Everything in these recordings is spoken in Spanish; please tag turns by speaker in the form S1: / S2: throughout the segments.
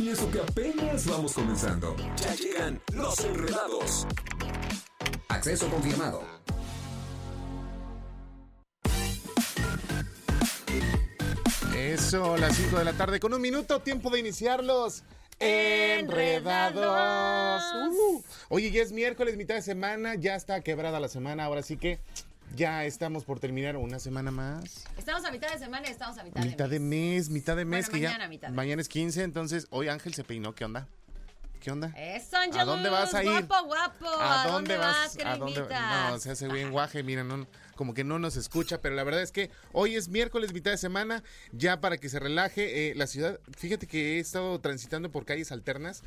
S1: Y eso que apenas vamos comenzando. Ya llegan los enredados.
S2: Acceso confirmado.
S3: Eso, las 5 de la tarde con un minuto, tiempo de iniciarlos. Enredados. Uh. Oye, ya es miércoles, mitad de semana, ya está quebrada la semana, ahora sí que ya estamos por terminar una semana más.
S4: Estamos a mitad de semana y estamos a mitad,
S3: Mitad de mes, mitad de mes.
S4: Bueno,
S3: que
S4: mañana
S3: ya,
S4: mitad de
S3: mañana es 15, entonces hoy Ángel se peinó, ¿qué onda? ¿Qué onda?
S4: Eso, Angelus,
S3: ¿A dónde vas a ir?
S4: Guapo, guapo. ¿A, dónde vas?
S3: ¿A dónde? No, se hace bien guaje, mira, no, como que no nos escucha, pero la verdad es que hoy es miércoles, mitad de semana, ya para que se relaje eh, la ciudad. Fíjate que he estado transitando por calles alternas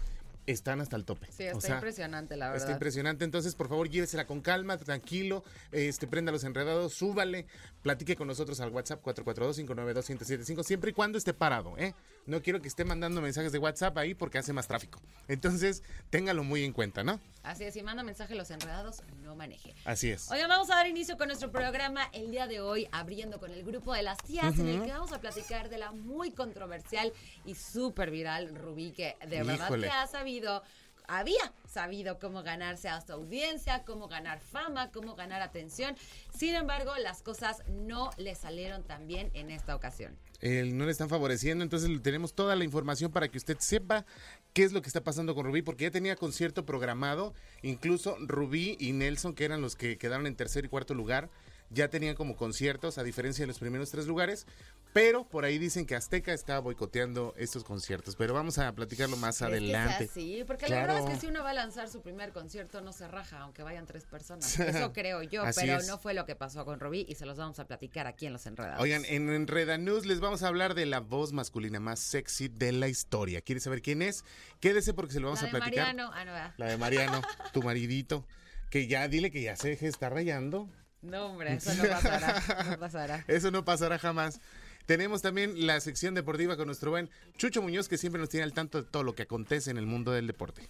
S3: están hasta el tope.
S4: Sí, está impresionante, la verdad.
S3: Está impresionante. Entonces, por favor, llévesela con calma, tranquilo, este, prenda los enredados, súbale, platique con nosotros al WhatsApp 442-592-1075, siempre y cuando esté parado, ¿eh? No quiero que esté mandando mensajes de WhatsApp ahí porque hace más tráfico. Entonces, téngalo muy en cuenta, ¿no?
S4: Así es, si manda mensaje los enredados, no maneje.
S3: Así es.
S4: Oigan, vamos a dar inicio con nuestro programa el día de hoy, abriendo con el grupo de las tías, en el que vamos a platicar de la muy controversial y súper viral Rubí, que de verdad que ha sabido había sabido cómo ganarse a su audiencia, cómo ganar fama, cómo ganar atención. Sin embargo, las cosas no le salieron tan bien en esta ocasión.
S3: El- no le están favoreciendo, entonces tenemos toda la información para que usted sepa qué es lo que está pasando con Rubí, porque ya tenía concierto programado, incluso Rubí y Nelson, que eran los que quedaron en tercer y cuarto lugar, ya tenían como conciertos, a diferencia de los primeros tres lugares, pero por ahí dicen que Azteca está boicoteando estos conciertos, pero vamos a platicarlo más
S4: ¿Crees que sea
S3: adelante.
S4: así? porque la
S3: Claro.
S4: verdad es que si uno va a lanzar su primer concierto no se raja, aunque vayan tres personas. Eso creo yo,
S3: Así
S4: pero
S3: es.
S4: no fue lo que pasó con Rubí y se los vamos a platicar aquí en Los Enredados.
S3: Oigan, en Enreda News les vamos a hablar de la voz masculina más sexy de la historia. ¿Quieres saber quién es? Quédese porque se lo vamos
S4: La
S3: a
S4: de
S3: platicar.
S4: Mariano, ah, no, ¿verdad?
S3: La de Mariano, tu maridito. Que ya dile que ya se deje de estar rayando.
S4: No, hombre, eso no pasará, no pasará.
S3: Eso no pasará jamás. Tenemos también la sección deportiva con nuestro buen Chucho Muñoz, que siempre nos tiene al tanto de todo lo que acontece en el mundo del deporte.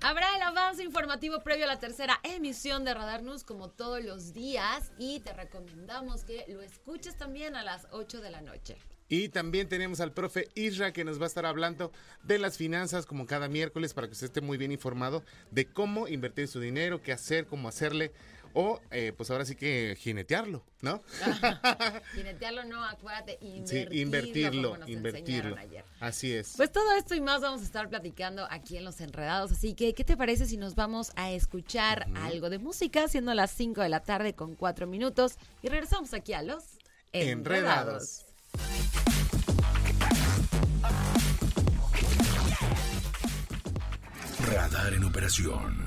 S4: Habrá el avance informativo previo a la tercera emisión de Radar News como todos los días y te recomendamos que lo escuches también a las 8 de la noche.
S3: Y también tenemos al profe Isra que nos va a estar hablando de las finanzas como cada miércoles para que usted esté muy bien informado de cómo invertir su dinero, qué hacer, cómo hacerle o eh, pues ahora sí que jinetearlo, ¿no?
S4: Jinetearlo no, acuérdate, invertirlo.
S3: Sí, invertirlo,
S4: como nos
S3: invertirlo.
S4: ayer.
S3: Así es.
S4: Pues todo esto y más vamos a estar platicando aquí en Los Enredados. Así que, ¿qué te parece si nos vamos a escuchar algo de música, siendo las 5 de la tarde con 4 minutos? Y regresamos aquí a Los
S3: Enredados.
S4: Enredados.
S1: Radar en operación.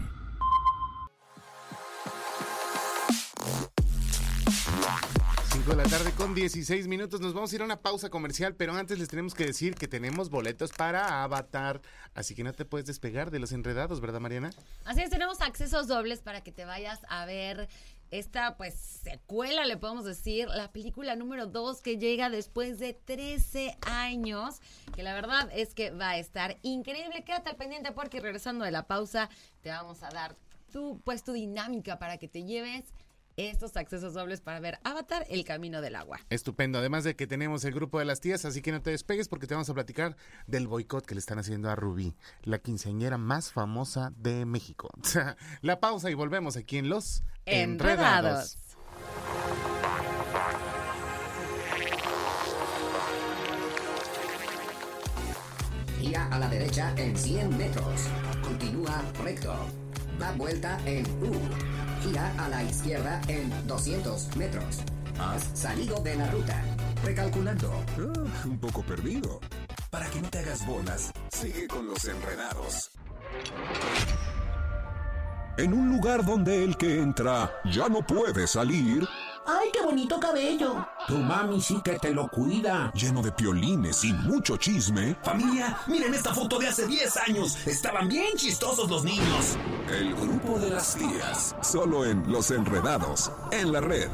S3: Cinco de la tarde con 16 minutos. Nos vamos a ir a una pausa comercial, pero antes les tenemos que decir que tenemos boletos para Avatar. Así que no te puedes despegar de los enredados, ¿verdad, Mariana?
S4: Así es, tenemos accesos dobles para que te vayas a ver esta, pues, secuela, le podemos decir, la película número 2 que llega después de 13 años, que la verdad es que va a estar increíble. Quédate al pendiente porque regresando de la pausa te vamos a dar tu, pues, tu dinámica para que te lleves estos accesos dobles para ver Avatar, El Camino del Agua.
S3: Estupendo. Además de que tenemos el grupo de las tías, así que no te despegues porque te vamos a platicar del boicot que le están haciendo a Rubí, la quinceañera más famosa de México. la pausa y volvemos aquí en Los Enredados.
S2: Gira a la derecha en 100 metros. Continúa recto. Da vuelta en U. Gira a la izquierda en 200 metros. Has salido de la ruta. Recalculando.
S1: Ah, un poco perdido. Para que no te hagas bolas, sigue con los enredados. En un lugar donde el que entra ya no puede salir,
S5: ¡Ay, qué bonito! cabello. Tu mami sí que te lo cuida.
S1: Lleno de piolines y mucho chisme.
S6: Familia, miren esta foto de hace 10 años. Estaban bien chistosos los niños.
S1: El grupo de las tías. Solo en Los Enredados. En la red.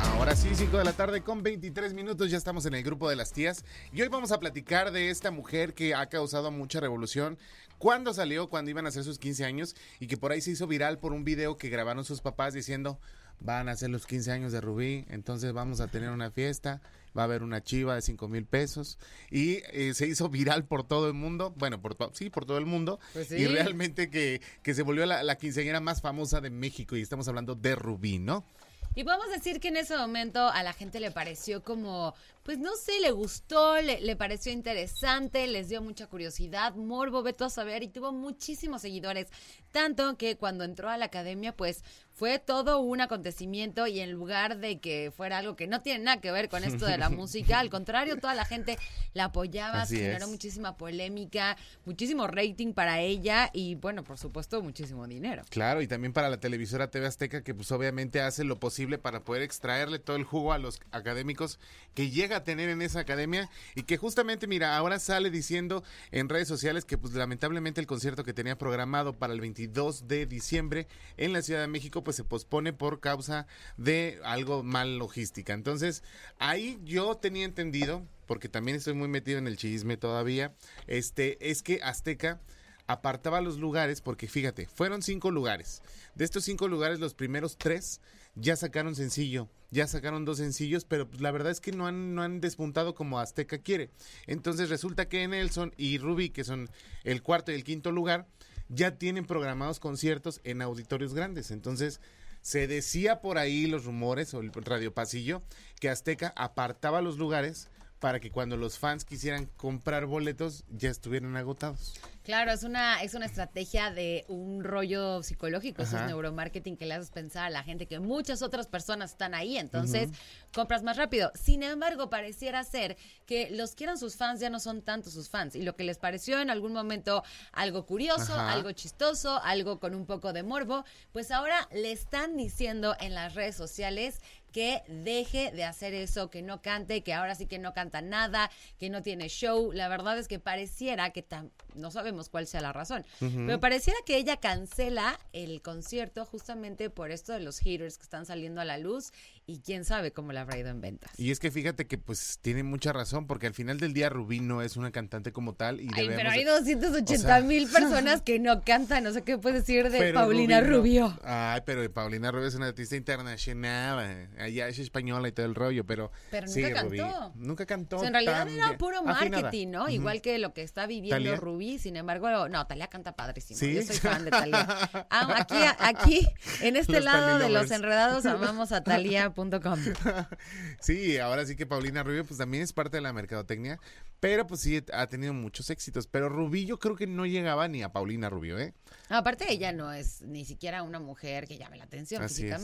S3: Ahora sí, 5 de la tarde con 23 minutos, ya estamos en el grupo de las tías y hoy vamos a platicar de esta mujer que ha causado mucha revolución cuando salió, cuando iban a hacer sus 15 años y que por ahí se hizo viral por un video que grabaron sus papás diciendo van a hacer los 15 años de Rubí, entonces vamos a tener una fiesta, va a haber una chiva de 5 mil pesos y eh, se hizo viral por todo el mundo, bueno, por sí, por todo el mundo
S4: Pues sí.
S3: y realmente que, que se volvió la, la quinceañera más famosa de México y estamos hablando de Rubí, ¿no?
S4: Y podemos decir que en ese momento a la gente le pareció como, pues no sé, le gustó, le, le pareció interesante, les dio mucha curiosidad, morbo, veto a saber, y tuvo muchísimos seguidores. Tanto que cuando entró a la academia, pues fue todo un acontecimiento y en lugar de que fuera algo que no tiene nada que ver con esto de la música, al contrario, toda la gente la apoyaba,
S3: Así
S4: generó
S3: es.
S4: muchísima polémica, muchísimo rating para ella y bueno, por supuesto, muchísimo dinero.
S3: Claro, y también para la televisora TV Azteca, que pues obviamente hace lo posible para poder extraerle todo el jugo a los académicos que llega tener en esa academia y que justamente, mira, ahora sale diciendo en redes sociales que pues lamentablemente el concierto que tenía programado para el 22 de diciembre en la Ciudad de México pues se pospone por causa de algo mal logística. Entonces, ahí yo tenía entendido, porque también estoy muy metido en el chisme todavía, este, es que Azteca apartaba los lugares, porque fíjate, fueron cinco lugares. De estos cinco lugares, los primeros tres ya sacaron sencillo, ya sacaron dos sencillos, pero pues, la verdad es que no han, no han despuntado como Azteca quiere. Entonces resulta que Nelson y Ruby, que son el cuarto y el quinto lugar, ya tienen programados conciertos en auditorios grandes. Entonces se decía por ahí los rumores o el radio pasillo que Azteca apartaba los lugares para que cuando los fans quisieran comprar boletos ya estuvieran agotados.
S4: Claro, es una, es una estrategia de un rollo psicológico, eso es
S3: Ajá.
S4: neuromarketing que le haces pensar a la gente que muchas otras personas están ahí, entonces compras más rápido. Sin embargo, pareciera ser que los que eran sus fans ya no son tanto sus fans y lo que les pareció en algún momento algo curioso,
S3: Ajá.
S4: algo chistoso, algo con un poco de morbo, pues ahora le están diciendo en las redes sociales que deje de hacer eso, que no cante, que ahora sí que no canta nada, que no tiene show. La verdad es que pareciera que tam- no sabemos cuál sea la razón, pero pareciera que ella cancela el concierto justamente por esto de los haters que están saliendo a la luz y quién sabe cómo le habrá ido en ventas.
S3: Y es que fíjate que pues tiene mucha razón, porque al final del día Rubí no es una cantante como tal y
S4: Ay,
S3: debemos
S4: pero hay
S3: de-
S4: 280 mil personas que no cantan, no sé qué puedes decir de Paulina
S3: Rubí no.
S4: Rubio.
S3: Ay, pero Paulina Rubio es una artista internacional. Allá es española y todo el rollo, pero.
S4: Pero
S3: sí,
S4: nunca
S3: Rubí,
S4: cantó.
S3: Nunca cantó.
S4: O sea, en realidad
S3: tan
S4: era puro
S3: Afinada.
S4: marketing, ¿no? Igual que lo que está viviendo
S3: ¿Talía?
S4: Rubí. Sin embargo, no, Talía canta padrísimo.
S3: ¿Sí?
S4: Yo soy fan de Talía. Ah, aquí, aquí, en este
S3: Los
S4: lado de los enredados, amamos a Talía.com.
S3: Sí, ahora sí que Paulina Rubio pues también es parte de la mercadotecnia, pero pues sí ha tenido muchos éxitos, pero Rubí yo creo que no llegaba ni a Paulina Rubio, ¿eh?
S4: Aparte, ella no es ni siquiera una mujer que llame la atención
S3: Así es.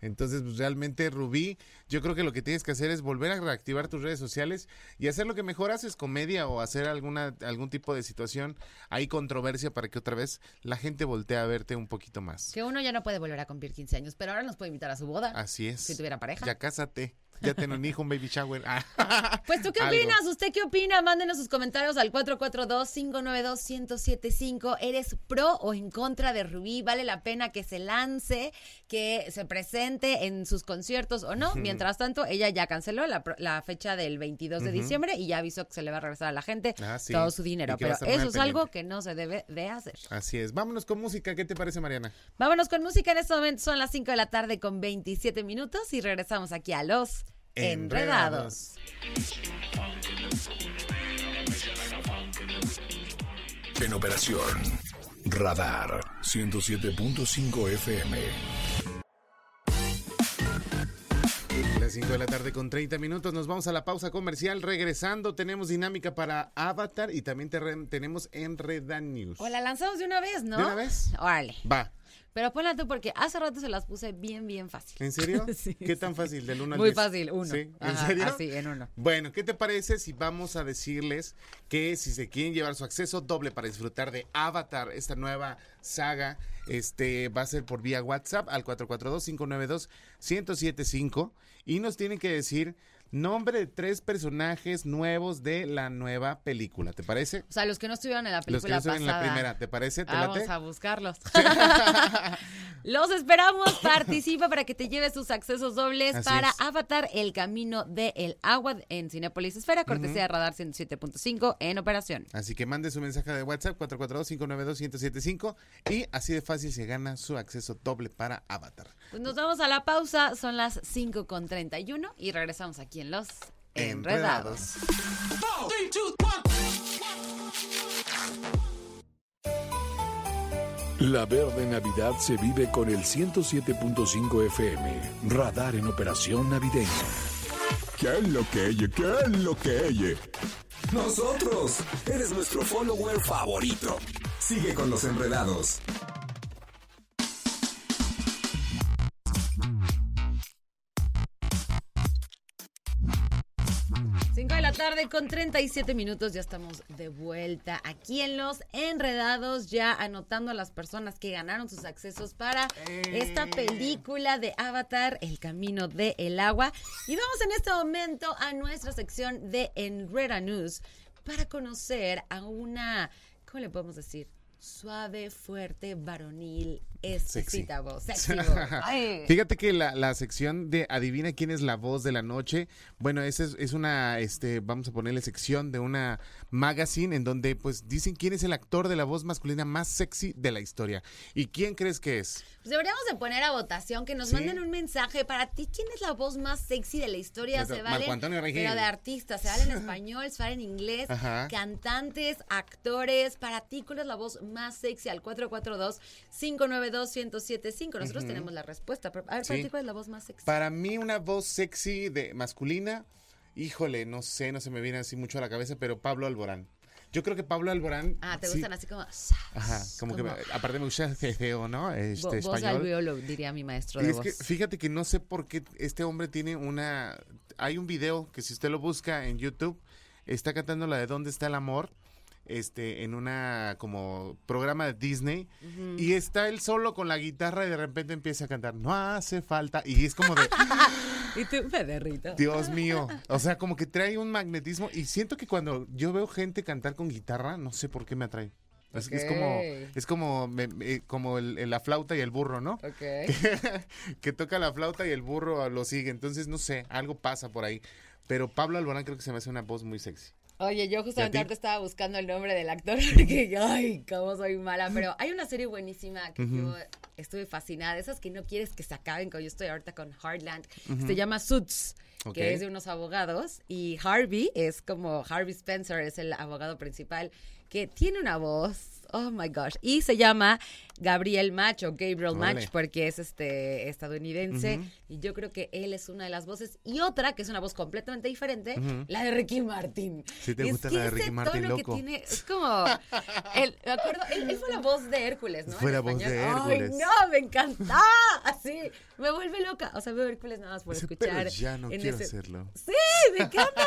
S3: Entonces, pues realmente Rubí, yo creo que lo que tienes que hacer es volver a reactivar tus redes sociales y hacer lo que mejor haces, comedia o hacer alguna algún tipo de situación, hay controversia para que otra vez la gente voltee a verte un poquito más.
S4: Que uno ya no puede volver a cumplir 15 años, pero ahora nos puede invitar a su boda.
S3: Así es.
S4: Si tuviera pareja.
S3: Ya cásate, ya ten un hijo, un baby shower. Ah.
S4: Pues tú qué opinas, usted qué opina, mándenos sus comentarios al 442-592-1075. ¿Eres pro o en contra de Rubí? ¿Vale la pena que se lance, que se presente en sus conciertos o no? Mientras tanto, ella ya canceló la, pro- la fecha del 22 de diciembre y ya avisó que se le va a regresar a la gente
S3: Ah, sí.
S4: todo su dinero. Pero eso es algo que no se debe de hacer.
S3: Así es. Vámonos con música. ¿Qué te parece, Mariana?
S4: Vámonos con música en este momento. Son las 5 de la tarde con 27 minutos y regresamos aquí a Los Enredados.
S1: En operación Radar 107.5 FM.
S3: Las 5 de la tarde con 30 minutos. Nos vamos a la pausa comercial. Regresando, tenemos dinámica para Avatar y también tenemos Enredan News.
S4: O la lanzamos de una vez, ¿no?
S3: ¿De una vez?
S4: Órale.
S3: Va.
S4: Pero ponla tú porque hace rato se las puse bien, bien fácil.
S3: ¿En serio?
S4: Sí,
S3: ¿Qué
S4: sí.
S3: tan fácil? ¿Del 1 al
S4: Muy
S3: 10?
S4: fácil, uno.
S3: ¿Sí? ¿En
S4: Ajá,
S3: serio?
S4: así, en uno.
S3: Bueno, ¿qué te parece si vamos a decirles que si se quieren llevar su acceso doble para disfrutar de Avatar, esta nueva saga Este va a ser por vía WhatsApp al 442-592-1075 y nos tienen que decir nombre de tres personajes nuevos de la nueva película. ¿Te parece?
S4: O sea, los que no estuvieron en la
S3: Los que
S4: película
S3: no estuvieron en la primera, ¿te parece? ¿Te
S4: Vamos
S3: late?
S4: a buscarlos. Los esperamos. Participa para que te lleves tus accesos dobles
S3: Así
S4: para
S3: es.
S4: Avatar El Camino del Agua en Cinepolis Esfera, cortesía de Radar 107.5 en operación.
S3: Así que mande su mensaje de WhatsApp 442-592-1075 y así de fácil se gana su acceso doble para Avatar.
S4: Pues nos vamos a la pausa, son las 5.31 y regresamos aquí en Los Enredados.
S7: La verde Navidad se vive con el 107.5 FM. Radar en operación navideña.
S1: ¿Qué es lo que ella? ¿Qué es lo que ella? Nosotros. Eres nuestro follower favorito. Sigue con los enredados.
S4: Tarde con 37 minutos, ya estamos de vuelta aquí en Los Enredados, ya anotando a las personas que ganaron sus accesos para esta película de Avatar, El Camino de el Agua. Y vamos en este momento a nuestra sección de Enreda News para conocer a una, ¿cómo le podemos decir? Suave, fuerte, varonil, exquisita voz. Sexy voz. Ay.
S3: Fíjate que la, la sección de Adivina quién es la voz de la noche, bueno, esa es, es una, este, vamos a ponerle sección de una magazine en donde pues dicen quién es el actor de la voz masculina más sexy de la historia. ¿Y quién crees que es?
S4: Pues deberíamos de poner a votación que nos
S3: Sí.
S4: manden un mensaje para ti. ¿Quién es la voz más sexy de la historia? Se vale, pero de artistas. Se vale en español, se vale en inglés.
S3: Ajá.
S4: Cantantes, actores. Para ti, ¿cuál es la voz más sexy? Al 442-592-1075. Nosotros tenemos la respuesta. Pero, a ver, para
S3: Sí.
S4: ti, ¿cuál es la voz más sexy?
S3: Para mí una voz sexy de masculina, híjole, no sé, no se me viene así mucho a la cabeza, pero Pablo Alborán. Yo creo que Pablo Alborán.
S4: Ah, ¿te
S3: sí.
S4: gustan así como...
S3: Ajá, como, que aparte me gusta feo, ¿no? Este
S4: voz
S3: español.
S4: alveolo, diría mi maestro
S3: Y
S4: de
S3: es
S4: voz.
S3: que fíjate que no sé por qué este hombre tiene una... Hay un video que si usted lo busca en YouTube, está cantando la de ¿Dónde está el amor? Este, en una como programa de Disney y está él solo con la guitarra y de repente empieza a cantar no hace falta y es como de
S4: Y tú, me derrito.
S3: Dios mío o sea como que trae un magnetismo y siento que cuando yo veo gente cantar con guitarra no sé por qué me atrae es, es como es como me- me- como el- el- la flauta y el burro no
S4: Ok.
S3: que toca la flauta y el burro lo sigue. Entonces, no sé, algo pasa por ahí. Pero Pablo Alborán creo que se me hace una voz muy sexy.
S4: Oye, yo
S3: ¿Y a
S4: justamente ahorita estaba buscando el nombre del actor porque, ay, cómo soy mala. Pero hay una serie buenísima que yo estuve fascinada. Esas que no quieres que se acaben, como yo estoy ahorita con Heartland. Se llama Suits, que es de unos abogados. Y Harvey es como, Harvey Spencer es el abogado principal que tiene una voz. Oh my gosh. Y se llama Gabriel Match o Gabriel. Match porque es este estadounidense. Y yo creo que él es una de las voces. Y otra, que es una voz completamente diferente, la de Ricky Martin.
S3: Sí te
S4: Es
S3: gusta
S4: que
S3: la de Ricky Martin,
S4: tono que
S3: loco.
S4: tiene, es como. él, me acuerdo, él, él fue la voz de Hércules, ¿no?
S3: Fue
S4: En
S3: la voz de Hércules.
S4: Ay, no, me encanta. Así, me vuelve loca. O sea, veo Hércules nada más por escuchar.
S3: Pero ya no quiero
S4: ese-
S3: hacerlo.
S4: Sí, me encanta.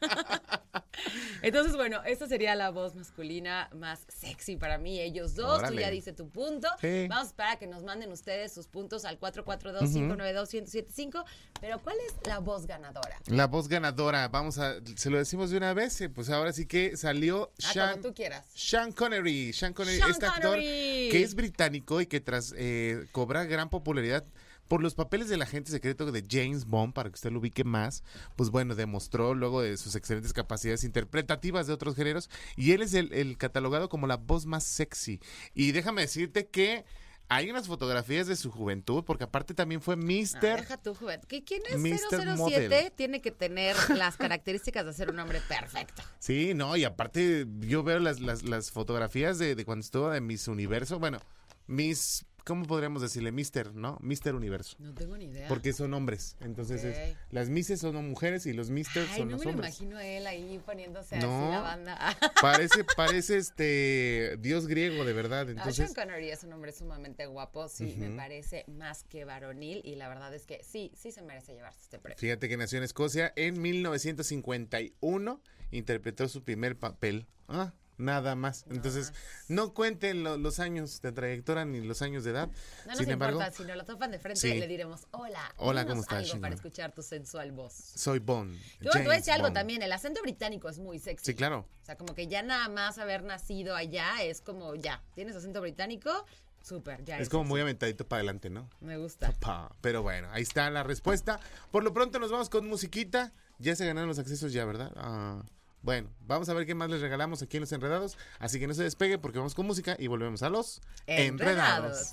S4: Entonces, bueno, esta sería la voz masculina más sexy para mí. Ellos dos, tú ya dice tu punto.
S3: Sí.
S4: Vamos a esperar a que nos manden ustedes sus puntos al 442-592-1075. Pero, ¿cuál es la voz ganadora?
S3: La voz ganadora, vamos a, se lo decimos de una vez, eh, pues ahora sí que salió
S4: Ah,
S3: Sean,
S4: tú quieras.
S3: Sean Connery. Sean Connery,
S4: Sean
S3: este actor que es británico y que tras eh, cobrar gran popularidad por los papeles del agente secreto de James Bond, para que usted lo ubique más, pues bueno, demostró luego de sus excelentes capacidades interpretativas de otros géneros y él es el, el catalogado como la voz más sexy. Y déjame decirte que hay unas fotografías de su juventud, porque aparte también fue
S4: Ah,
S3: Mr.
S4: deja tu juventud. ¿Qui- ¿Quién es
S3: Mr.
S4: 007?
S3: Model.
S4: Tiene que tener las características de ser un hombre perfecto.
S3: Sí, no, y aparte yo veo las, las, las fotografías de, de cuando estuvo de Miss Universo, bueno, Miss, ¿cómo podríamos decirle? Mister, ¿no? Mister Universo.
S4: No tengo ni idea.
S3: Porque son hombres, entonces es- las Misses son mujeres y los Misters
S4: Ay,
S3: son
S4: no
S3: los
S4: me lo
S3: hombres.
S4: imagino a él ahí poniéndose
S3: No.
S4: así la banda.
S3: Parece, parece este dios griego, de verdad.
S4: Ah,
S3: Entonces,
S4: Sean Connery es un hombre sumamente guapo, sí, me parece más que varonil y la verdad es que sí, sí se merece llevarse este premio.
S3: fíjate que nació en Escocia en 1951, interpretó su primer papel. Ah, nada más. Entonces, no cuenten lo- los años de trayectoria ni los años de edad.
S4: No nos
S3: Sin embargo,
S4: importa, si nos lo topan de frente,
S3: Sí.
S4: le diremos, hola,
S3: Hola,
S4: dinos
S3: ¿cómo estás,
S4: algo para escuchar tu sensual voz.
S3: soy Bond.
S4: Yo te voy a decir algo
S3: Bond.
S4: también, el acento británico es muy sexy.
S3: Sí, claro.
S4: O sea, como que ya nada más haber nacido allá es como, ya, tienes acento británico, súper, ya.
S3: Es como muy aventadito para adelante, ¿no?
S4: Me gusta.
S3: Pa. Pero bueno, ahí está la respuesta. Por lo pronto nos vamos con musiquita. Ya se ganaron los accesos ya, ¿verdad? Ah, bueno, vamos a ver qué más les regalamos aquí en Los Enredados. Así que no se despegue porque vamos con música y volvemos a los Enredados.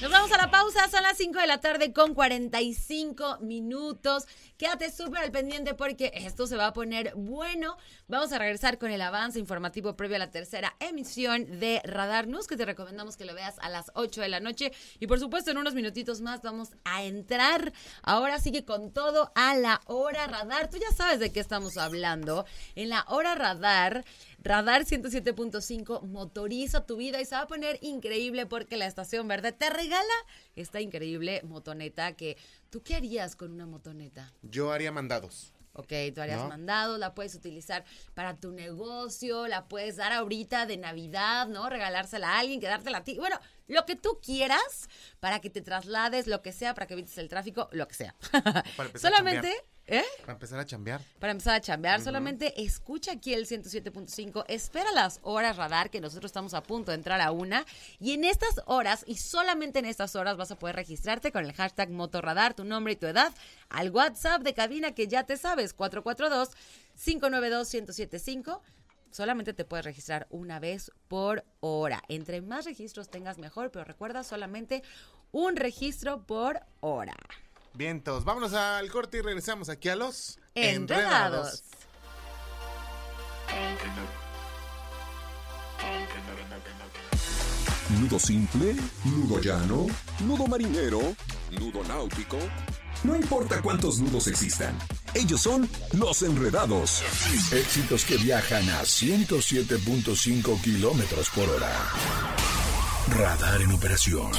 S4: Nos vamos a la pausa, son las 5 de la tarde con 45 minutos. Quédate súper al pendiente porque esto se va a poner bueno. Vamos a regresar con el avance informativo previo a la tercera emisión de Radar News, que te recomendamos que lo veas a las 8 de la noche. Y por supuesto, en unos minutitos más vamos a entrar. Ahora sigue con todo a la hora radar. Tú ya sabes de qué estamos hablando. En la hora radar. Radar 107.5 motoriza tu vida y se va a poner increíble porque la estación verde te regala esta increíble motoneta que tú qué harías con una motoneta?
S3: Yo haría mandados.
S4: Ok, tú harías
S3: ¿No?
S4: mandados, la puedes utilizar para tu negocio, la puedes dar ahorita de Navidad, ¿no? Regalársela a alguien, quedártela a ti. Bueno, lo que tú quieras para que te traslades, lo que sea, para que evites el tráfico, lo que sea. Solamente, ¿eh?
S3: Para empezar a chambear.
S4: Para empezar a chambear, solamente escucha aquí el 107.5, espera las horas radar, que nosotros estamos a punto de entrar a una, y en estas horas, y solamente en estas horas, vas a poder registrarte con el hashtag Motorradar, tu nombre y tu edad, al WhatsApp de cabina que ya te sabes, 442-592-1075. Solamente te puedes registrar una vez por hora. Entre más registros tengas, mejor, pero recuerda solamente un registro por hora.
S3: Vientos. Vámonos al corte y regresamos aquí a los
S4: Enredados.
S1: Nudo simple, nudo llano, nudo marinero, nudo náutico. No importa cuántos nudos existan, ellos son los enredados.
S7: Éxitos que viajan a 107.5 kilómetros por hora. Radar en operación.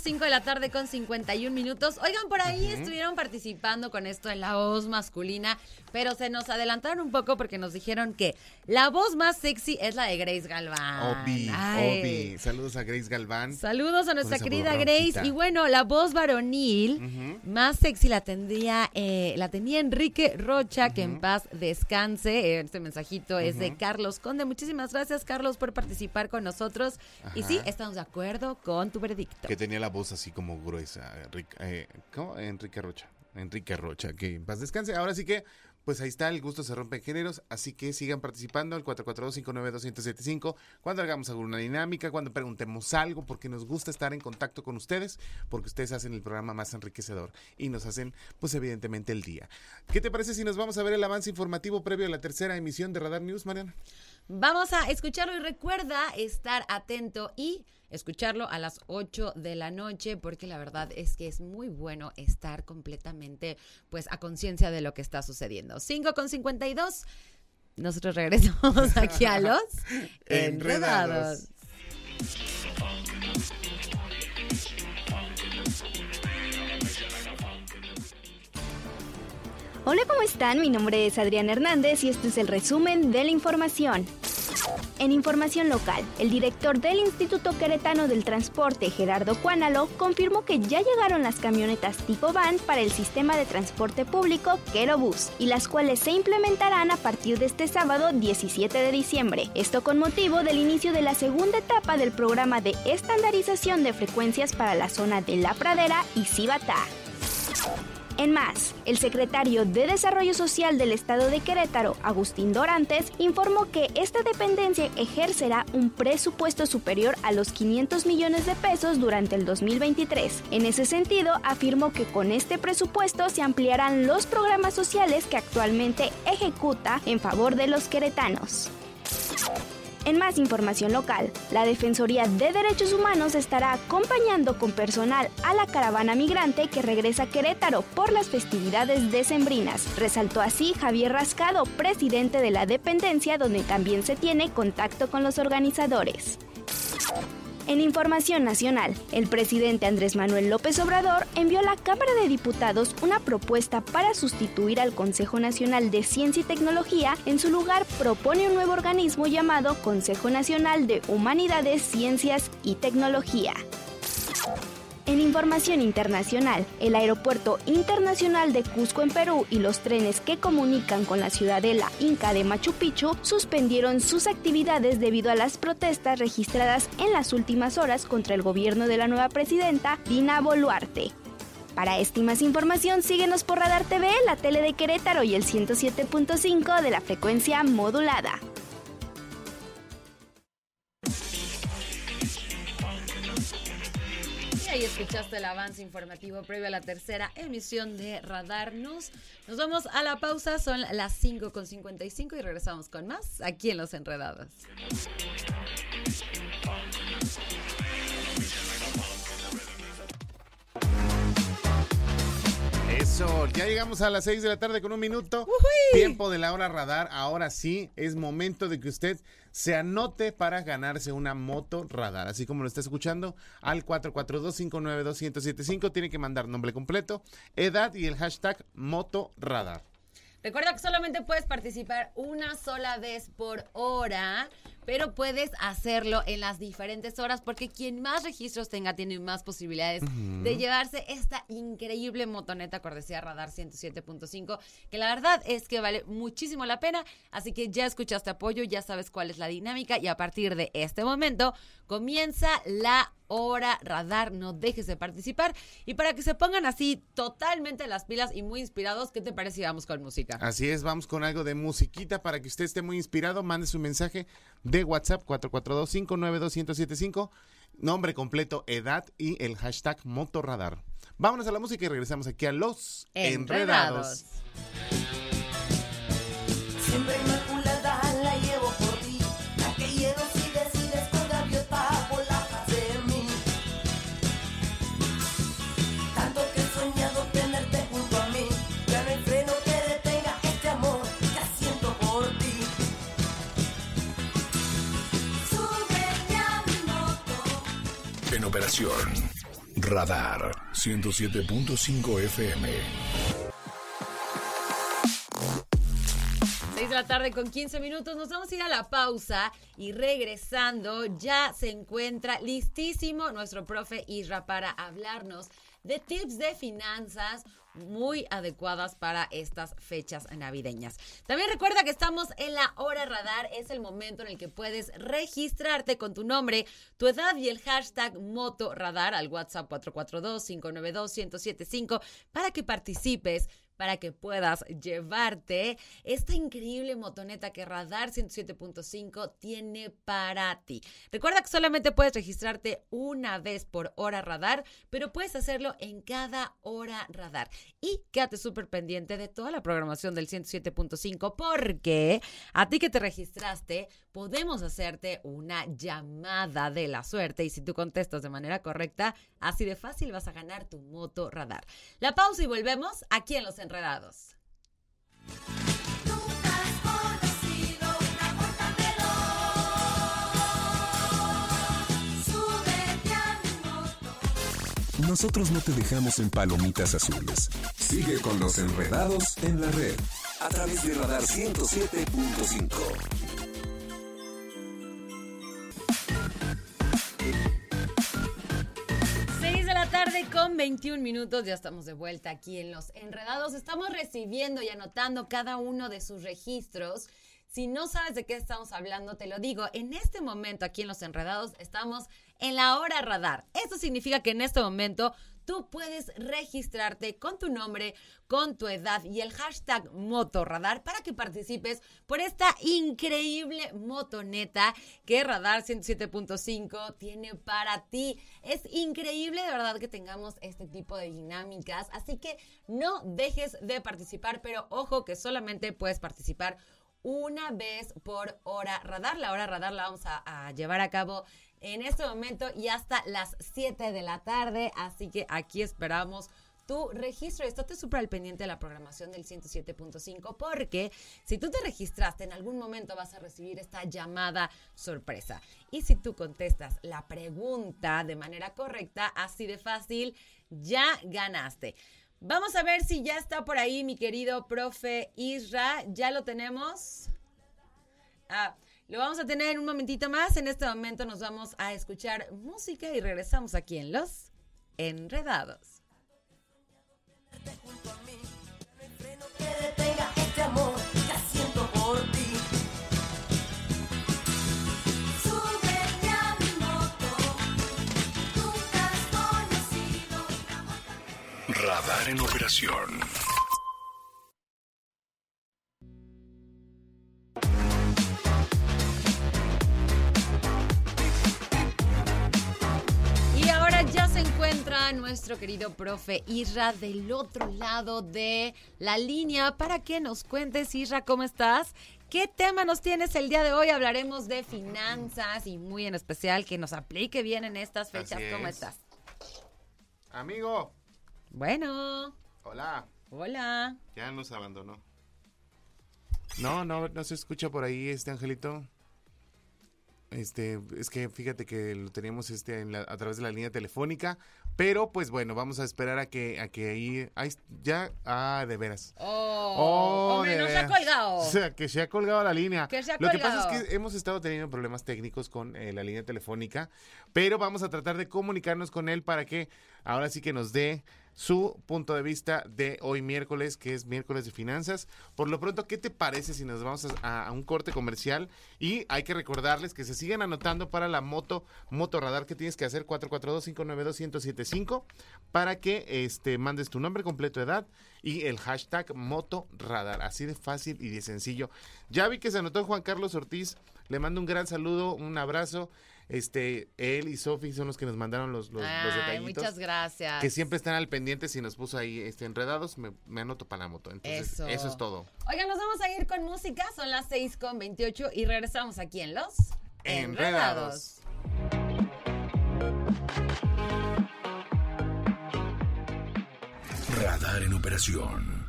S4: Las 5 de la tarde con 51 minutos. Oigan, por ahí estuvieron participando con esto en la voz masculina, pero se nos adelantaron un poco porque nos dijeron que la voz más sexy es la de Grace Galván.
S3: Obi,
S4: Ay.
S3: Obi. Saludos a Grace Galván.
S4: Saludos a nuestra querida Grace. Y bueno, la voz varonil más sexy la tendría, eh, la tenía Enrique Rocha, que en paz descanse. Este mensajito es de Carlos Conde. Muchísimas gracias, Carlos, por participar con nosotros. Y sí, estamos de acuerdo con tu veredicto.
S3: Que tenía la voz así como gruesa. Eh, ¿cómo? Enrique Rocha. Enrique Rocha, que en paz descanse. Ahora sí que, pues ahí está, el gusto se rompe en géneros, así que sigan participando al 442-592-1075, cuando hagamos alguna dinámica, cuando preguntemos algo, porque nos gusta estar en contacto con ustedes, porque ustedes hacen el programa más enriquecedor y nos hacen, pues evidentemente, el día. ¿Qué te parece si nos vamos a ver el avance informativo previo a la tercera emisión de Radar News, Mariana?
S4: Vamos a escucharlo y recuerda estar atento y escucharlo a las 8 de la noche porque la verdad es que es muy bueno estar completamente pues a conciencia de lo que está sucediendo. 5 con 52. Nosotros regresamos aquí a los
S3: Enredados.
S4: enredados.
S8: Hola, ¿cómo están? Mi nombre es Adrián Hernández y este es el resumen de la información. En información local, el director del Instituto Queretano del Transporte, Gerardo Cuánalo, confirmó que ya llegaron las camionetas tipo van para el sistema de transporte público Querobús y las cuales se implementarán a partir de este sábado 17 de diciembre. Esto con motivo del inicio de la segunda etapa del programa de estandarización de frecuencias para la zona de La Pradera y Cibatá. En más, el secretario de Desarrollo Social del Estado de Querétaro, Agustín Dorantes, informó que esta dependencia ejercerá un presupuesto superior a los 500 millones de pesos durante el 2023. En ese sentido, afirmó que con este presupuesto se ampliarán los programas sociales que actualmente ejecuta en favor de los queretanos. En más información local, la Defensoría de Derechos Humanos estará acompañando con personal a la caravana migrante que regresa a Querétaro por las festividades decembrinas. Resaltó así Javier Rascado, presidente de la dependencia, donde también se tiene contacto con los organizadores. En información nacional, el presidente Andrés Manuel López Obrador envió a la Cámara de Diputados una propuesta para sustituir al Consejo Nacional de Ciencia y Tecnología. En su lugar, propone un nuevo organismo llamado Consejo Nacional de Humanidades, Ciencias y Tecnología. En información internacional, el Aeropuerto Internacional de Cusco en Perú y los trenes que comunican con la ciudadela Inca de Machu Picchu suspendieron sus actividades debido a las protestas registradas en las últimas horas contra el gobierno de la nueva presidenta Dina Boluarte. Para esta y más información, síguenos por Radar TV, la tele de Querétaro y el 107.5 de la frecuencia modulada.
S4: Ahí escuchaste el avance informativo previo a la tercera emisión de Radar News. Nos vamos a la pausa, son las 5.55 y regresamos con más aquí en Los Enredados.
S3: Eso, ya llegamos a las 6 de la tarde con un minuto. Tiempo de la hora radar. Ahora sí, es momento de que usted se anote para ganarse una moto radar. Así como lo está escuchando, al 442-592-1075 tiene que mandar nombre completo, edad y el hashtag moto radar.
S4: Recuerda que solamente puedes participar una sola vez por hora, pero puedes hacerlo en las diferentes horas porque quien más registros tenga tiene más posibilidades de llevarse esta increíble motoneta cortesía Radar 107.5, que la verdad es que vale muchísimo la pena, así que ya escuchaste apoyo, ya sabes cuál es la dinámica y a partir de este momento comienza la hora radar, no dejes de participar. Y para que se pongan así totalmente las pilas y muy inspirados, ¿qué te parece si vamos con música?
S3: Así es, vamos con algo de musiquita para que usted esté muy inspirado, mande su mensaje de WhatsApp 442-592-1075, nombre completo, edad y el hashtag motorradar. Vámonos a la música y regresamos aquí a Los Enredados.
S9: Siempre
S7: operación Radar 107.5 FM.
S4: 6 de la tarde con 15 minutos. Nos vamos a ir a la pausa y regresando ya se encuentra listísimo nuestro profe Isra para hablarnos de tips de finanzas muy adecuadas para estas fechas navideñas. También recuerda que estamos en la hora radar, es el momento en el que puedes registrarte con tu nombre, tu edad y el hashtag Moto Radar al WhatsApp 442-592-1075 para que participes para que puedas llevarte esta increíble motoneta que Radar 107.5 tiene para ti. Recuerda que solamente puedes registrarte una vez por hora radar, pero puedes hacerlo en cada hora radar. Y quédate súper pendiente de toda la programación del 107.5 porque a ti que te registraste podemos hacerte una llamada de la suerte y si tú contestas de manera correcta, así de fácil vas a ganar tu moto radar. La pausa y volvemos aquí en Los Enredados.
S9: Nunca has conocido una mortadelo. Súbete a mi moto.
S1: Nosotros no te dejamos en palomitas azules. Sigue con los enredados en la red a través de Radar 107.5.
S4: con 21 minutos, ya estamos de vuelta aquí en Los Enredados. Estamos recibiendo y anotando cada uno de sus registros. Si no sabes de qué estamos hablando, te lo digo. En este momento aquí en Los Enredados estamos en la hora radar. Esto significa que en este momento tú puedes registrarte con tu nombre, con tu edad y el hashtag motorradar para que participes por esta increíble motoneta que Radar 107.5 tiene para ti. Es increíble de verdad que tengamos este tipo de dinámicas, así que no dejes de participar, pero ojo que solamente puedes participar una vez por hora radar. La hora radar la vamos a, a llevar a cabo en este momento y hasta las 7 de la tarde. Así que aquí esperamos tu registro. Estate súper al pendiente de la programación del 107.5 porque si tú te registraste en algún momento vas a recibir esta llamada sorpresa. Y si tú contestas la pregunta de manera correcta, así de fácil, ya ganaste. Vamos a ver si ya está por ahí mi querido profe Isra. ¿Ya lo tenemos? Ah, lo vamos a tener en un momentito más. En este momento nos vamos a escuchar música y regresamos aquí en Los Enredados.
S9: que detenga este
S4: encuentra nuestro querido profe Isra del otro lado de la línea para que nos cuentes, Isra, ¿cómo estás? ¿Qué tema nos tienes el día de hoy? Hablaremos de finanzas y muy en especial que nos aplique bien en estas fechas. ¿Cómo
S3: es.
S4: estás?
S3: Amigo,
S4: Bueno,
S3: hola.
S4: hola.
S3: Ya nos abandonó. No, no, no se escucha por ahí este angelito. Este, es que fíjate que lo teníamos este en la- a través de la línea telefónica, pero pues bueno, vamos a esperar a que a que ahí, ahí ya ah, de veras.
S4: Oh, hombre,
S3: de
S4: nos ha colgado.
S3: O sea, que se ha colgado la línea.
S4: Que se ha
S3: Lo que pasa es que hemos estado teniendo problemas técnicos con eh, la línea telefónica, pero vamos a tratar de comunicarnos con él para que ahora sí que nos dé su punto de vista de hoy miércoles, que es miércoles de finanzas. Por lo pronto, ¿qué te parece si nos vamos a, un corte comercial? Y hay que recordarles que se sigan anotando para la moto, moto radar que tienes que hacer 442-592-1075 para que este, mandes tu nombre completo, edad y el hashtag moto radar. Así de fácil y de sencillo. Ya vi que se anotó Juan Carlos Ortiz. Le mando un gran saludo, un abrazo. Este, él y Sofi son los que nos mandaron los, los, detallitos.
S4: muchas gracias.
S3: Que siempre están al pendiente si nos puso ahí este, enredados, me, me anoto para la moto. Entonces,
S4: Eso.
S3: eso. es todo.
S4: Oigan, nos vamos a ir con música. Son las 6 con 28 y regresamos aquí en Los
S3: Enredados.
S7: Radar en operación.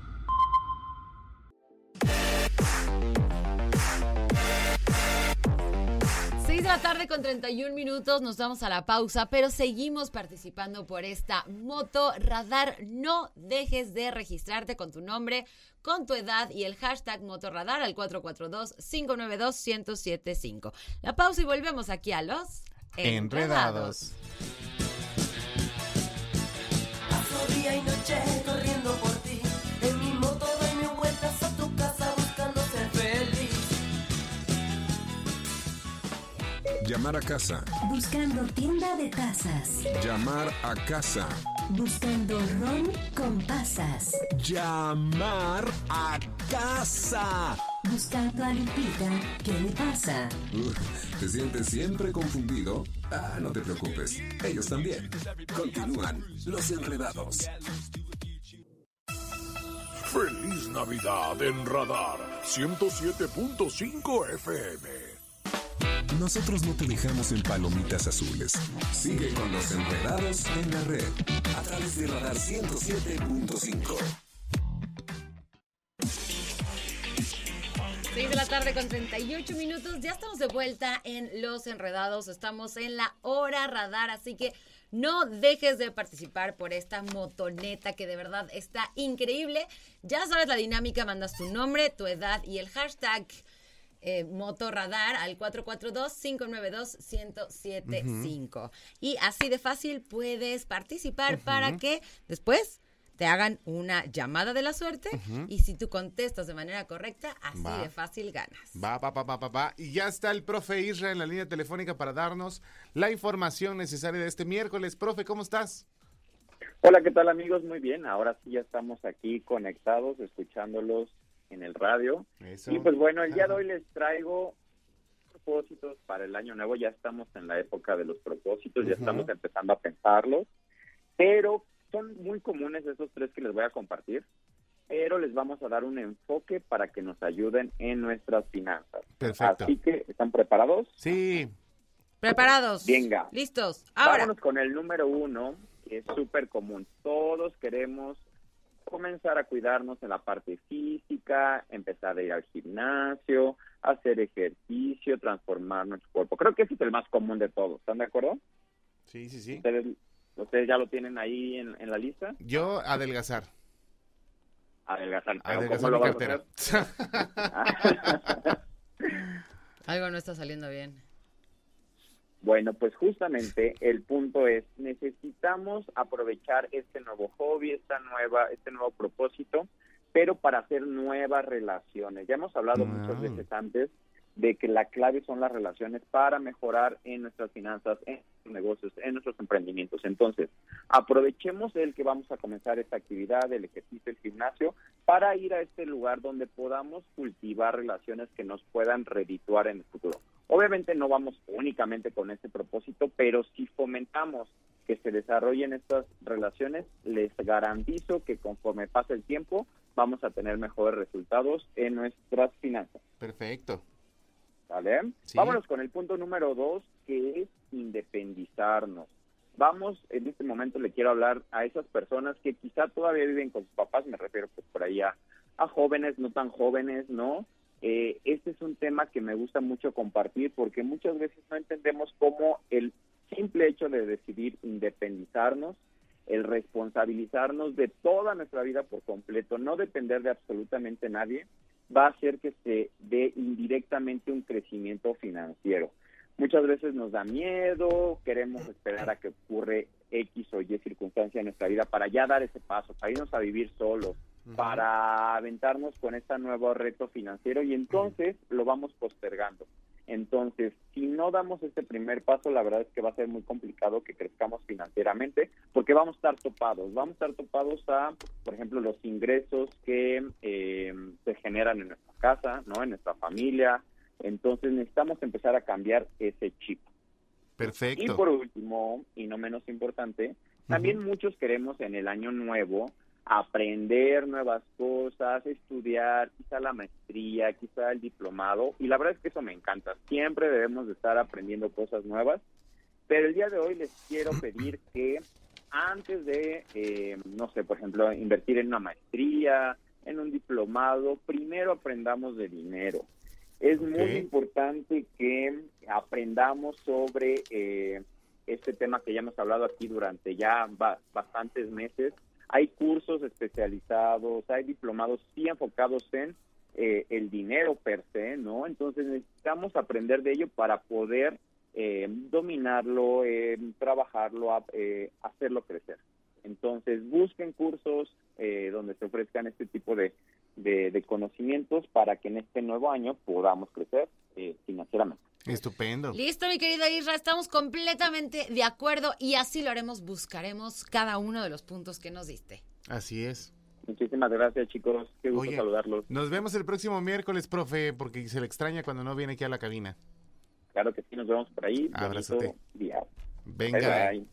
S4: La tarde con 31 minutos, nos vamos a la pausa, pero seguimos participando por esta moto radar. No dejes de registrarte con tu nombre, con tu edad y el hashtag motorradar al 442-592-1075. La pausa y volvemos aquí a los
S3: Enredados.
S9: Paso día y noche corriendo por
S1: Llamar a casa.
S10: Buscando tienda de tazas.
S1: Llamar a casa.
S10: Buscando ron con pasas.
S6: Llamar a casa.
S10: Buscando a Lupita. ¿Qué le pasa?
S1: Uf, ¿Te sientes siempre confundido? Ah, no te preocupes. Ellos también. Continúan los enredados.
S7: Feliz Navidad en Radar 107.5 FM.
S1: Nosotros no te dejamos en palomitas azules. Sigue con los enredados en la red. A través de Radar 107.5.
S4: 6 de la tarde con 38 minutos. Ya estamos de vuelta en Los Enredados. Estamos en la hora radar, así que no dejes de participar por esta motoneta que de verdad está increíble. Ya sabes la dinámica, mandas tu nombre, tu edad y el hashtag. Eh, motorradar al 442-592-1075. Y así de fácil puedes participar para que después te hagan una llamada de la suerte y si tú contestas de manera correcta, así
S3: Va.
S4: de fácil ganas.
S3: Va, va, va, va, va, va. Y ya está el profe Isra en la línea telefónica para darnos la información necesaria de este miércoles. Profe, ¿cómo estás?
S11: Hola, ¿qué tal amigos? Muy bien, ahora sí ya estamos aquí conectados, escuchándolos en el radio.
S3: Eso.
S11: Y pues bueno, el día de hoy les traigo propósitos para el año nuevo, ya estamos en la época de los propósitos, ya
S3: Ujú.
S11: estamos empezando a pensarlos, pero son muy comunes esos tres que les voy a compartir. pero les vamos a dar un enfoque para que nos ayuden en nuestras finanzas.
S3: Perfecto.
S11: Así que, ¿están preparados?
S3: Sí.
S4: Preparados.
S11: Venga.
S4: Listos. Ahora.
S11: Vámonos con el número uno, que es súper común. Todos queremos comenzar a cuidarnos en la parte física, empezar a ir al gimnasio, hacer ejercicio, transformar nuestro cuerpo. Creo que ese es el más común de todos. ¿Están de acuerdo?
S3: Sí, sí, sí.
S11: ¿Ustedes, ustedes ya lo tienen ahí en, en la lista?
S3: Yo adelgazar.
S11: Adelgazar. Pero
S3: Adelgazar
S11: ¿cómo
S3: mi
S11: lo vas a
S3: cartera.
S11: hacer?
S4: Algo no está saliendo bien.
S11: Bueno, pues justamente el punto es, necesitamos aprovechar este nuevo hobby, esta nueva, este nuevo propósito, pero para hacer nuevas relaciones. Ya hemos hablado muchas veces antes de que la clave son las relaciones para mejorar en nuestras finanzas, en nuestros negocios, en nuestros emprendimientos. Entonces, aprovechemos el que vamos a comenzar esta actividad, el ejercicio, el gimnasio, para ir a este lugar donde podamos cultivar relaciones que nos puedan redituar en el futuro. Obviamente no vamos únicamente con este propósito, pero si fomentamos que se desarrollen estas relaciones, les garantizo que conforme pase el tiempo vamos a tener mejores resultados en nuestras finanzas.
S3: Perfecto.
S11: ¿Vale?
S3: Sí.
S11: Vámonos con el punto número dos, que es independizarnos. Vamos, en este momento le quiero hablar a esas personas que quizá todavía viven con sus papás, me refiero pues por ahí a, a jóvenes, no tan jóvenes, ¿no? Eh, este es un tema que me gusta mucho compartir porque muchas veces no entendemos cómo el simple hecho de decidir independizarnos, el responsabilizarnos de toda nuestra vida por completo, no depender de absolutamente nadie, va a hacer que se dé indirectamente un crecimiento financiero. Muchas veces nos da miedo, queremos esperar a que ocurre X o Y circunstancia en nuestra vida para ya dar ese paso, para irnos a vivir solos, para aventarnos con este nuevo reto financiero y entonces lo vamos postergando. Entonces, si no damos este primer paso, la verdad es que va a ser muy complicado que crezcamos financieramente porque vamos a estar topados. Vamos a estar topados a, por ejemplo, los ingresos que eh, se generan en nuestra casa, ¿no? En nuestra familia. Entonces, necesitamos empezar a cambiar ese chip. Y
S3: Perfecto.
S11: por último, y no menos importante, también muchos queremos en el año nuevo aprender nuevas cosas, estudiar, quizá la maestría, quizá el diplomado, y la verdad es que eso me encanta. Siempre debemos de estar aprendiendo cosas nuevas, pero el día de hoy les quiero pedir que antes de, eh, no sé, por ejemplo, invertir en una maestría, en un diplomado, primero aprendamos de dinero. Es muy importante que aprendamos sobre eh, este tema que ya hemos hablado aquí durante ya ba- bastantes meses. Hay cursos especializados, hay diplomados sí enfocados en eh, el dinero per se, ¿no? Entonces necesitamos aprender de ello para poder eh, dominarlo, eh, trabajarlo, eh, hacerlo crecer. Entonces busquen cursos eh, donde se ofrezcan este tipo de, de- de conocimientos para que en este nuevo año podamos crecer financieramente.
S3: Estupendo.
S4: Listo, mi querido Isra, estamos completamente de acuerdo y así lo haremos, buscaremos cada uno de los puntos que nos diste.
S3: Así es.
S11: Muchísimas gracias, chicos. Qué gusto
S3: Oye,
S11: saludarlos.
S3: Nos vemos el próximo miércoles, profe, porque se le extraña cuando no viene aquí a la cabina.
S11: Claro que sí, nos vemos por ahí.
S3: Abrazote.
S11: Día.
S3: Venga.
S11: Bye, bye.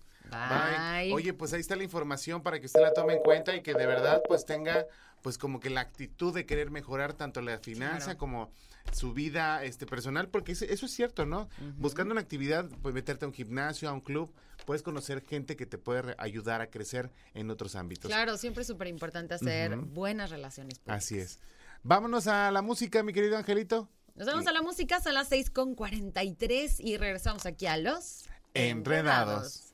S3: Bye. Oye, pues ahí está la información para que usted la tome en cuenta y que de verdad pues tenga pues como que la actitud de querer mejorar tanto la finanza
S4: Claro.
S3: como su vida este personal, porque eso es cierto, ¿no? Buscando una actividad, pues meterte a un gimnasio, a un club, puedes conocer gente que te puede ayudar a crecer en otros ámbitos.
S4: Claro, siempre es súper importante hacer buenas relaciones. públicas.
S3: Así es. Vámonos a la música, mi querido Angelito.
S4: Nos vamos a la música, son las 6 con 43 y regresamos aquí a los
S3: Enredados.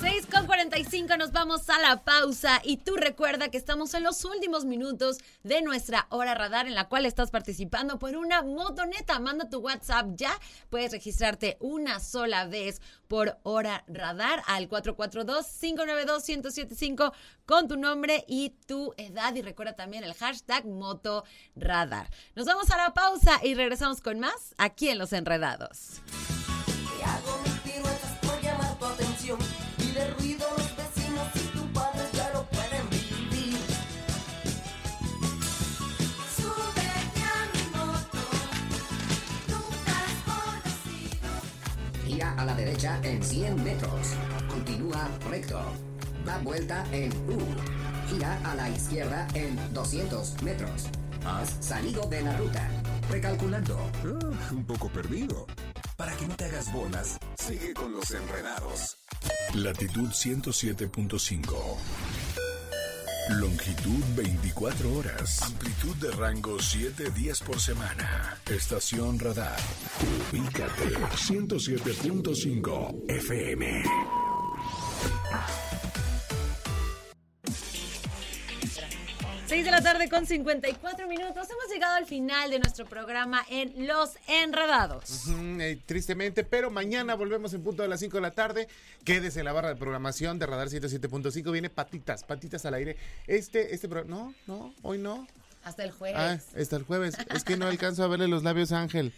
S4: 6 con 45 nos vamos a la pausa y tú recuerda que estamos en los últimos minutos de nuestra hora radar en la cual estás participando por una motoneta. Manda tu WhatsApp ya. Puedes registrarte una sola vez por hora radar al 442-592-1075 con tu nombre y tu edad y recuerda también el hashtag motoradar. Nos vamos a la pausa y regresamos con más aquí en Los Enredados.
S9: Hago
S12: a
S2: la derecha en 100 metros. Continúa recto. Da vuelta en U. Gira a la izquierda en 200 metros. Has salido de la ruta. Recalculando.
S1: Ah, un poco perdido. Para que no te hagas bolas, sigue con los enredados.
S7: Latitud 107.5. Longitud 24 horas. Amplitud de rango 7 días por semana. Estación radar. Ubícate. 107.5 FM.
S4: Seis de la tarde con 54 minutos. Hemos llegado al final de nuestro programa en Los Enredados.
S3: Eh, tristemente, pero mañana volvemos en punto de las 5 de la tarde. Quédese en la barra de programación de Radar 107.5. Viene patitas, patitas al aire. Este, este pro- no, no, hoy no.
S4: Hasta el jueves.
S3: Ah, está el jueves. Es que no alcanzo a verle los labios a Ángel.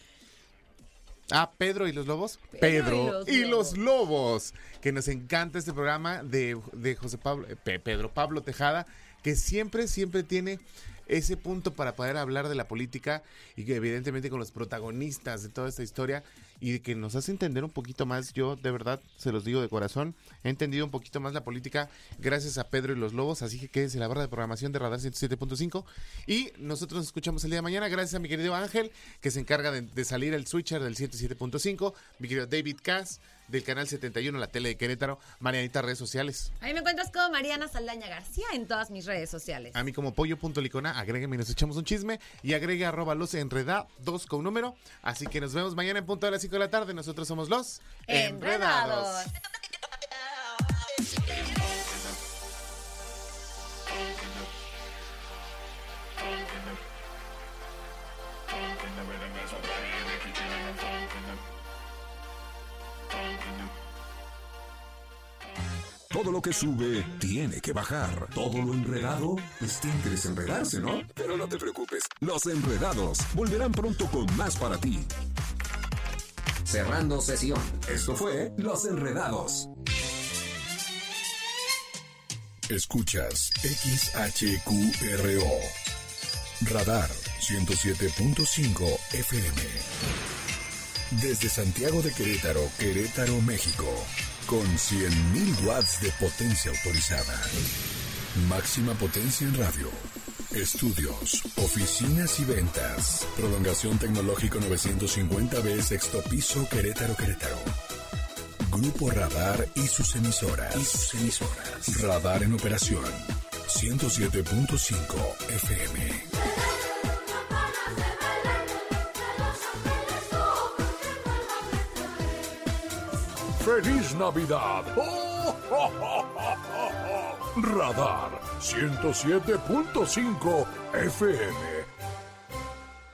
S3: Ah, Pedro y los lobos.
S4: Pedro y
S3: y
S4: los
S3: los lobos. Que nos encanta este programa de, de José Pablo, eh, Pe- Pedro Pablo Tejada, que siempre, siempre tiene ese punto para poder hablar de la política y que evidentemente con los protagonistas de toda esta historia y que nos hace entender un poquito más. Yo de verdad se los digo de corazón, he entendido un poquito más la política gracias a Pedro y los Lobos, así que quédense en la barra de programación de Radar 107.5 y nosotros nos escuchamos el día de mañana gracias a mi querido Ángel que se encarga de, de salir el switcher del 107.5, mi querido David Cass del canal 71, la tele de Querétaro, Marianita, redes sociales.
S4: A mí me encuentras como Mariana Saldaña García en todas mis redes sociales.
S3: A mí como pollo.licona, agrégueme y nos echamos un chisme y agregue arroba los enredados con número. Así que nos vemos mañana en punto de las 5 de la tarde. Nosotros somos los
S4: Enredados.
S1: Todo lo que sube tiene que bajar. Todo lo enredado, pues tiene que desenredarse, ¿no? Pero no te preocupes, los enredados volverán pronto con más para ti.
S2: Cerrando sesión.
S1: Esto fue Los Enredados.
S7: Escuchas XHQRO. Radar 107.5 FM. Desde Santiago de Querétaro, Querétaro, México. Con 100.000 watts de potencia autorizada. Máxima potencia en radio. Estudios, oficinas y ventas. Prolongación tecnológico 950B, sexto piso, Querétaro, Querétaro. Grupo Radar y sus emisoras. Y sus emisoras. Radar en operación. 107.5 FM. ¡Feliz Navidad! Radar 107.5 FM.